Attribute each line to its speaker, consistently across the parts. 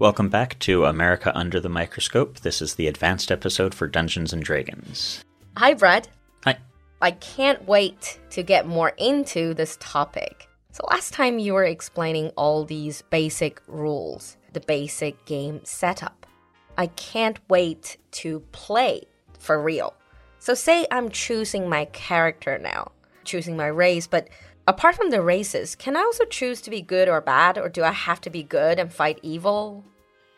Speaker 1: Welcome back to America Under the Microscope. This is the advanced episode for Dungeons and Dragons.
Speaker 2: Hi, Brad.
Speaker 1: Hi.
Speaker 2: I can't wait to get more into this topic. So, last time you were explaining all these basic rules, the basic game setup. I can't wait to play for real. So, say I'm choosing my character now, choosing my race, but apart from the races, can I also choose to be good or bad, or do I have to be good and fight evil?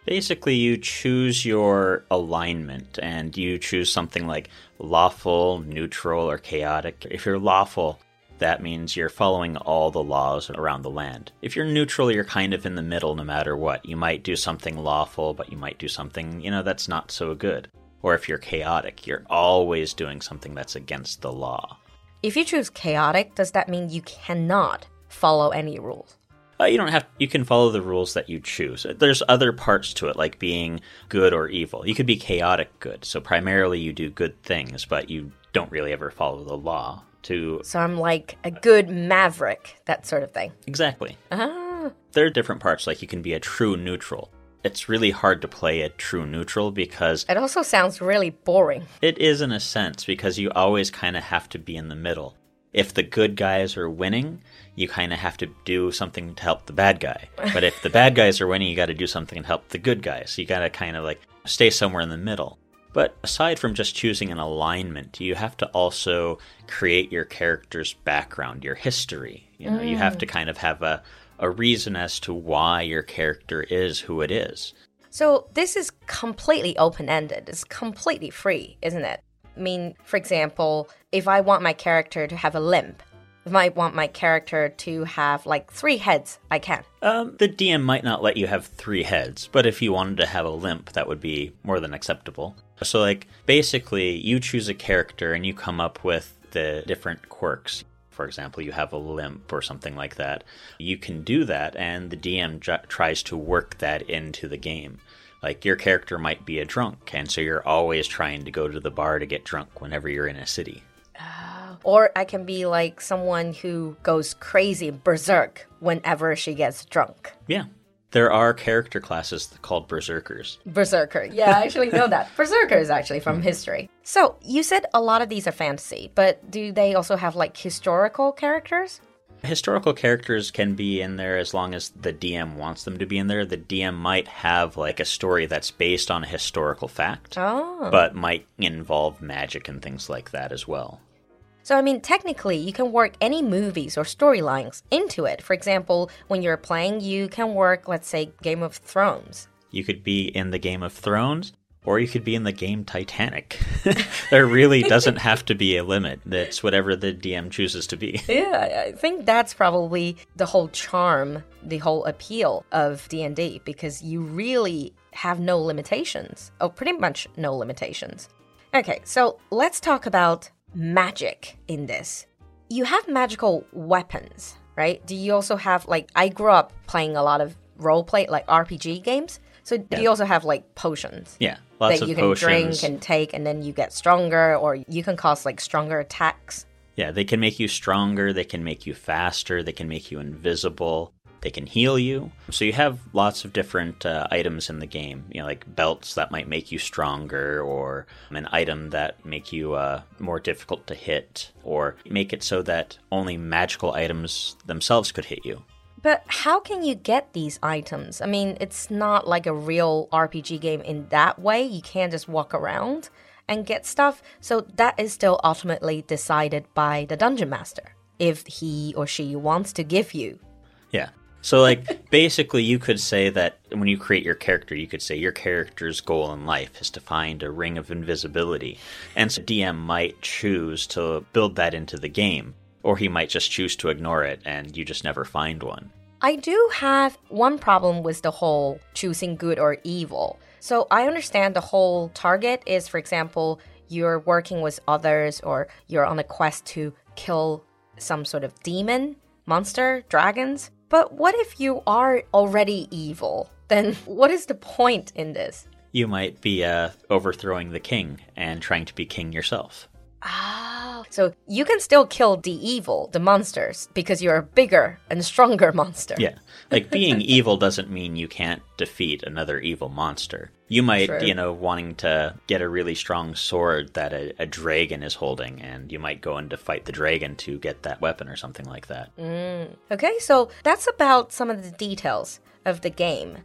Speaker 1: Basically, you choose your alignment and you choose something like lawful, neutral, or chaotic. If you're lawful, that means you're following all the laws around the land. If you're neutral, you're kind of in the middle no matter what. You might do something lawful, but you might do something, you know, that's not so good. Or if you're chaotic, you're always doing something that's against the law.
Speaker 2: If you choose chaotic, does that mean you cannot follow any rules?
Speaker 1: Uh, you don't have. You can follow the rules that you choose. There's other parts to it, like being good or evil. You could be chaotic good. So primarily, you do good things, but you don't really ever follow the law. To
Speaker 2: So I'm like a good maverick, that sort of thing.
Speaker 1: exactly,
Speaker 2: Ah,
Speaker 1: there are different parts. Like you can be a true neutral. It's really hard to play a true neutral because
Speaker 2: it also sounds really boring.
Speaker 1: It is in a sense because you always kind of have to be in the middle. If the good guys are winning, you kind of have to do something to help the bad guy. But if the bad guys are winning, you got to do something to help the good guys. You got to kind of like stay somewhere in the middle. But aside from just choosing an alignment, you have to also create your character's background, your history. You know, you have to mm. kind of have a a reason as to why your character is who it is.
Speaker 2: So this is completely open ended. It's completely free, isn't it? I mean, for example, if I want my character to have a limp, if I want my character to have like three heads, I can.
Speaker 1: Um, the DM might not let you have three heads, but if you wanted to have a limp, that would be more than acceptable. So, like, basically, you choose a character and you come up with the different quirks. For example, you have a limp or something like that. You can do that, and the DM j- tries to work that into the game. Like, your character might be a drunk, and so you're always trying to go to the bar to get drunk whenever you're in a city. Oh.
Speaker 2: Or I can be like someone who goes crazy, berserk, whenever she gets drunk.
Speaker 1: Yeah. There are character classes called berserkers.
Speaker 2: Berserker. Yeah, I actually know that. berserkers, actually from hmm. history. So, you said a lot of these are fantasy, but do they also have like historical characters?
Speaker 1: Historical characters can be in there as long as the DM wants them to be in there. The DM might have like a story that's based on a historical fact,
Speaker 2: Oh.
Speaker 1: but might involve magic and things like that as well.
Speaker 2: So, I mean, technically, you can work any movies or storylines into it. For example, when you're playing, you can work, let's say, Game of Thrones.
Speaker 1: You could be in the Game of Thrones, or you could be in the game Titanic. there really doesn't have to be a limit. It's whatever the DM chooses to be.
Speaker 2: Yeah, I think that's probably the whole charm, the whole appeal of D&D because you really have no limitations. Oh, pretty much no limitations. Okay, so let's talk about magic in this. You have magical weapons, right? Do you also have like I grew up playing a lot of role play like RPG games. So do you also have like potions?
Speaker 1: Yeah, lots
Speaker 2: that you can
Speaker 1: potions.
Speaker 2: drink and take and then you get stronger or you can cause like stronger attacks.
Speaker 1: Yeah, they can make you stronger, they can make you faster, they can make you invisible, they can heal you. So you have lots of different uh, items in the game, you know, like belts that might make you stronger, or an item that make you uh, more difficult to hit, or make it so that only magical items themselves could hit you.
Speaker 2: But how can you get these items? I mean, it's not like a real RPG game in that way. You can't just walk around and get stuff. So that is still ultimately decided by the dungeon master if he or she wants to give you.
Speaker 1: Yeah. So, like, basically, you could say that when you create your character, you could say your character's goal in life is to find a ring of invisibility. And so, DM might choose to build that into the game, or he might just choose to ignore it and you just never find one.
Speaker 2: I do have one problem with the whole choosing good or evil. So I understand the whole target is, for example, you're working with others or you're on a quest to kill some sort of demon, monster, dragons. But what if you are already evil? Then what is the point in this?
Speaker 1: You might be uh, overthrowing the king and trying to be king yourself.
Speaker 2: Oh, so you can still kill the evil, the monsters, because you're a bigger and stronger monster.
Speaker 1: Yeah. Like being evil doesn't mean you can't defeat another evil monster. You might,
Speaker 2: True.
Speaker 1: you know, wanting to get a really strong sword that a, a dragon is holding, and you might go in to fight the dragon to get that weapon or something like that. Mm.
Speaker 2: Okay, so that's about some of the details of the game.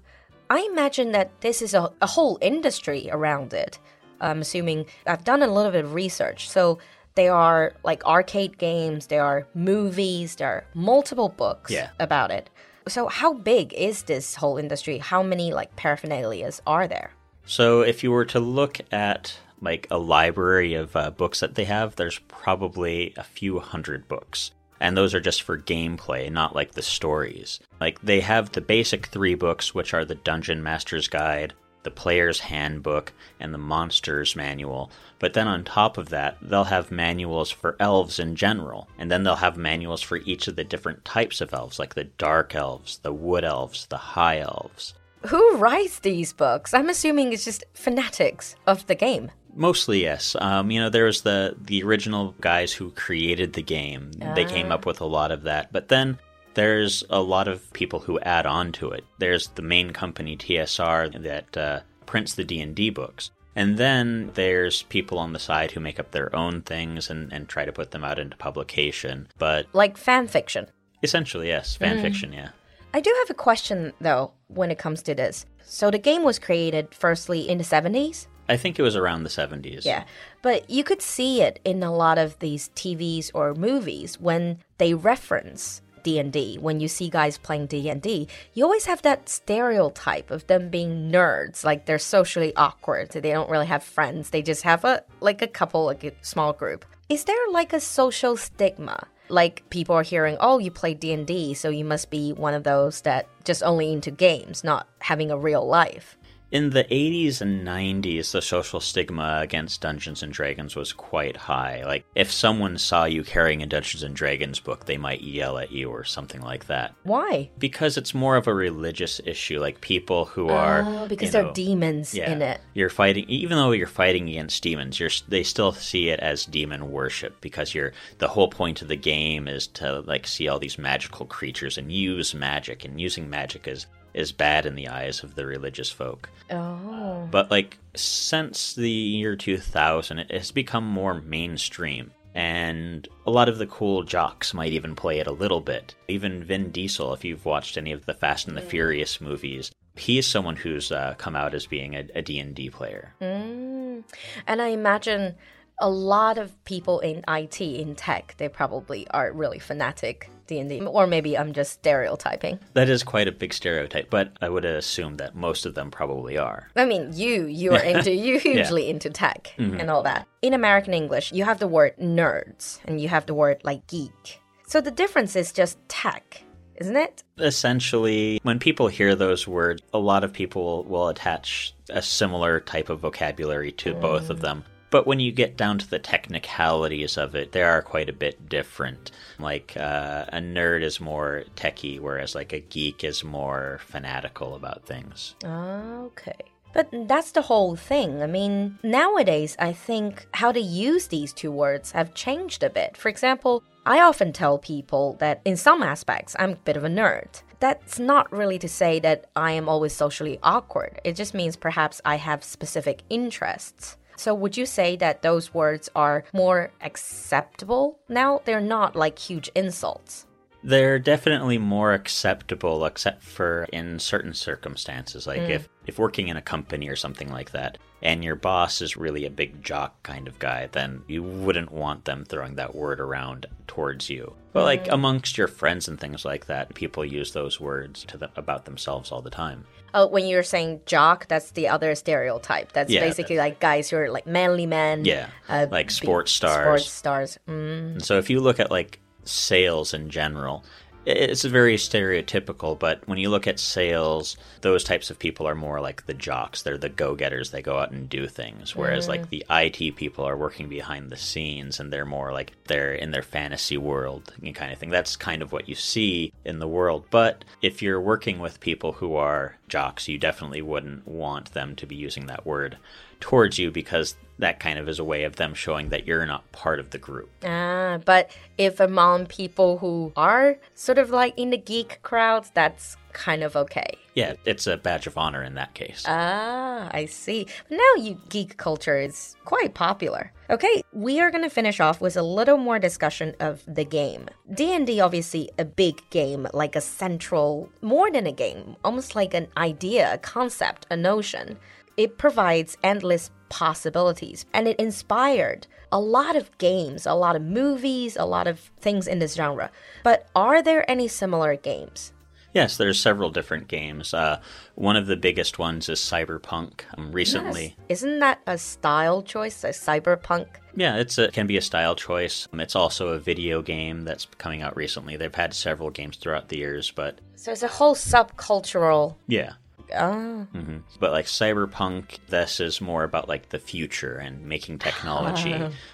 Speaker 2: I imagine that this is a, a whole industry around it. I'm assuming I've done a little bit of research. So they are like arcade games, there are movies, there are multiple books
Speaker 1: Yeah.
Speaker 2: about it. So how big is this whole industry? How many like paraphernalias are there?
Speaker 1: So if you were to look at like a library of uh, books that they have, there's probably a few hundred books. And those are just for gameplay, not like the stories. Like they have the basic three books, which are the Dungeon Master's Guide, the Player's Handbook, and the Monster's Manual. But then on top of that, they'll have manuals for elves in general. And then they'll have manuals for each of the different types of elves, like the Dark Elves, the Wood Elves, the High Elves.
Speaker 2: Who writes these books? I'm assuming it's just fanatics of the game.
Speaker 1: Mostly yes. Um, you know, there was the the original guys who created the game. They came up with a lot of that, but then there's a lot of people who add on to it. There's the main company TSR that uh, prints the D and D books, and then there's people on the side who make up their own things and, and try to put them out into publication. But
Speaker 2: Like fan fiction.
Speaker 1: essentially, yes, fan fiction. Yeah.
Speaker 2: I do have a question though when it comes to this. So the game was created firstly in the 70s?
Speaker 1: I think it was around the 70s.
Speaker 2: Yeah. But you could see it in a lot of these TVs or movies when they reference D&D. When you see guys playing D&D, you always have that stereotype of them being nerds, like they're socially awkward. They don't really have friends. They just have a like a couple, like a small group. Is there like a social stigma? Like people are hearing, "Oh, you play D&D, so you must be one of those that just only into games, not having a real life."
Speaker 1: In the 80s and 90s, the social stigma against Dungeons and Dragons was quite high. Like, if someone saw you carrying a Dungeons and Dragons book, they might yell at you or something like that.
Speaker 2: Why?
Speaker 1: Because it's more of a religious issue. Like, people who oh, are.
Speaker 2: Oh, because
Speaker 1: you
Speaker 2: there
Speaker 1: know,
Speaker 2: are demons
Speaker 1: yeah,
Speaker 2: in it.
Speaker 1: You're fighting, even though you're fighting against demons, you're they still see it as demon worship because you're the whole point of the game is to like see all these magical creatures and use magic, and using magic is is bad in the eyes of the religious folk.
Speaker 2: Oh.
Speaker 1: But like since the year 2000, it has become more mainstream. And a lot of the cool jocks might even play it a little bit. Even Vin Diesel, if you've watched any of the Fast and the Furious movies, he's someone who's uh, come out as being a, a D&D player.
Speaker 2: Mm. And I imagine a lot of people in IT, in tech, they probably are really fanatic D&D. Or maybe I'm just stereotyping.
Speaker 1: That is quite a big stereotype, but I would assume that most of them probably are.
Speaker 2: I mean, you, you are into, you hugely into tech mm-hmm. and all that. In American English, you have the word nerds and you have the word like geek. So the difference is just tech, isn't it?
Speaker 1: Essentially, when people hear those words, a lot of people will attach a similar type of vocabulary to both of mm. them. But when you get down to the technicalities of it, they are quite a bit different. Like uh, a nerd is more techie, whereas like a geek is more fanatical about things.
Speaker 2: Okay. But that's the whole thing. I mean, nowadays, I think how to use these two words have changed a bit. For example, I often tell people that in some aspects, I'm a bit of a nerd. That's not really to say that I am always socially awkward. It just means perhaps I have specific interests. So, would you say that those words are more acceptable now? They're not like huge insults.
Speaker 1: They're definitely more acceptable, except for in certain circumstances. Like mm. if, if working in a company or something like that, and your boss is really a big jock kind of guy, then you wouldn't want them throwing that word around towards you. But like amongst your friends and things like that, people use those words to them, about themselves all the time.
Speaker 2: Oh, when you're saying jock, that's the other stereotype. That's
Speaker 1: Yeah,
Speaker 2: basically like guys who are like manly men.
Speaker 1: Yeah,
Speaker 2: uh,
Speaker 1: like sports stars.
Speaker 2: Sports stars. Mm.
Speaker 1: And so if you look at like sales in general, it's very stereotypical, but when you look at sales, those types of people are more like the jocks. They're the go getters. They go out and do things. Whereas like mm. the IT people are working behind the scenes and they're more like they're in their fantasy world kind of thing. That's kind of what you see in the world. But if you're working with people who are jocks, you definitely wouldn't want them to be using that word towards you because that kind of is a way of them showing that you're not part of the group.
Speaker 2: Ah, but if among people who are sort of like in the geek crowds, that's kind of okay.
Speaker 1: Yeah, it's a badge of honor in that case.
Speaker 2: Ah, I see. But now you geek culture is quite popular. Okay, we are going to finish off with a little more discussion of the game. D&D obviously a big game, like a central more than a game, almost like an idea, a concept, a notion. It provides endless possibilities and it inspired a lot of games, a lot of movies, a lot of things in this genre. But are there any similar games?
Speaker 1: Yes, there's several different games. Uh, one of the biggest ones is Cyberpunk. Um, recently,
Speaker 2: Yes. Isn't that a style choice, a cyberpunk?
Speaker 1: yeah, it's a, can be a style choice. Um, It's also a video game that's coming out recently. They've had several games throughout the years, but
Speaker 2: So it's a whole subcultural.
Speaker 1: yeah.
Speaker 2: Ah,
Speaker 1: hmm But like Cyberpunk, this is more about like the future and making technology,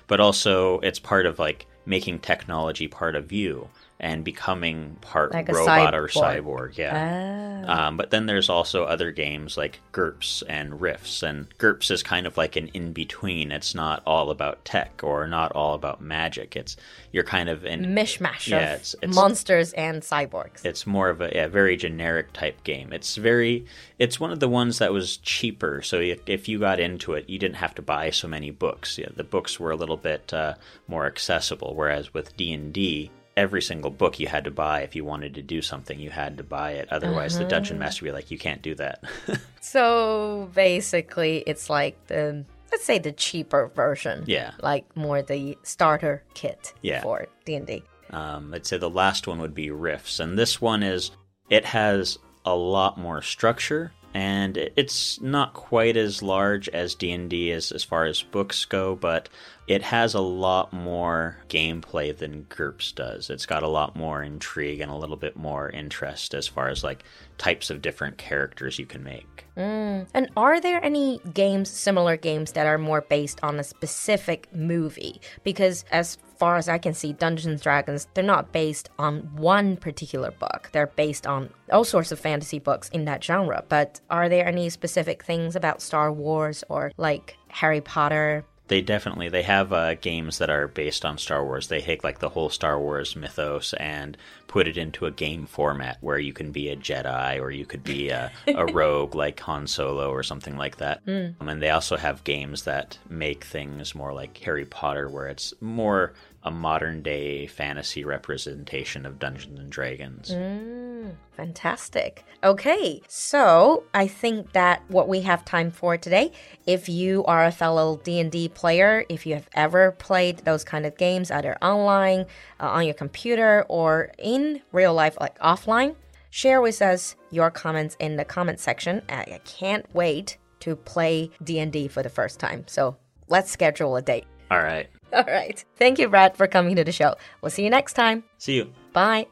Speaker 1: but also it's part of like making technology part of you and becoming part
Speaker 2: Like
Speaker 1: robot or
Speaker 2: cyborg.
Speaker 1: cyborg. Yeah. Um, but then there's also other games like GURPS and Rifts, and GURPS is kind of like an in between. It's not all about tech or not all about magic. It's you're kind of in
Speaker 2: mishmash
Speaker 1: Yeah,
Speaker 2: of
Speaker 1: it's- it's-
Speaker 2: monsters and cyborgs.
Speaker 1: it's more of a yeah, very generic type game. It's very it's one of the ones that was cheaper. So if if you got into it, you didn't have to buy so many books. Yeah, the books were a little bit uh, more accessible. Whereas with D and D, every single book you had to buy if you wanted to do something. You had to buy it. Otherwise, the dungeon master would be like, "You can't do that."
Speaker 2: So basically, it's like the let's say the cheaper version.
Speaker 1: Yeah.
Speaker 2: Like more the starter kit
Speaker 1: Yeah.
Speaker 2: for D and D.
Speaker 1: Um, I'd say the last one would be Rifts, and this one is it has a lot more structure, and it's not quite as large as D and D as as far as books go, but it has a lot more gameplay than GURPS does. It's got a lot more intrigue and a little bit more interest as far as like types of different characters you can make. Mm.
Speaker 2: And are there any games, similar games, that are more based on a specific movie? Because as far as I can see, Dungeons Dragons, they're not based on one particular book. They're based on all sorts of fantasy books in that genre. But are there any specific things about Star Wars or like Harry Potter?
Speaker 1: They definitely they have uh, games that are based on Star Wars. They take like the whole Star Wars mythos and put it into a game format where you can be a Jedi or you could be a, a rogue like Han Solo or something like that. Um, and they also have games that make things more like Harry Potter, where it's more a modern day fantasy representation of Dungeons and Dragons.
Speaker 2: Fantastic. Okay, so I think that what we have time for today, if you are a fellow D&D player, if you have ever played those kind of games either online, uh, on your computer or in real life like offline, share with us your comments in the comment section. I I can't wait to play D&D for the first time. So, let's schedule a date.
Speaker 1: All right.
Speaker 2: All right. Thank you Brad for coming to the show. We'll see you next time.
Speaker 1: See you.
Speaker 2: Bye.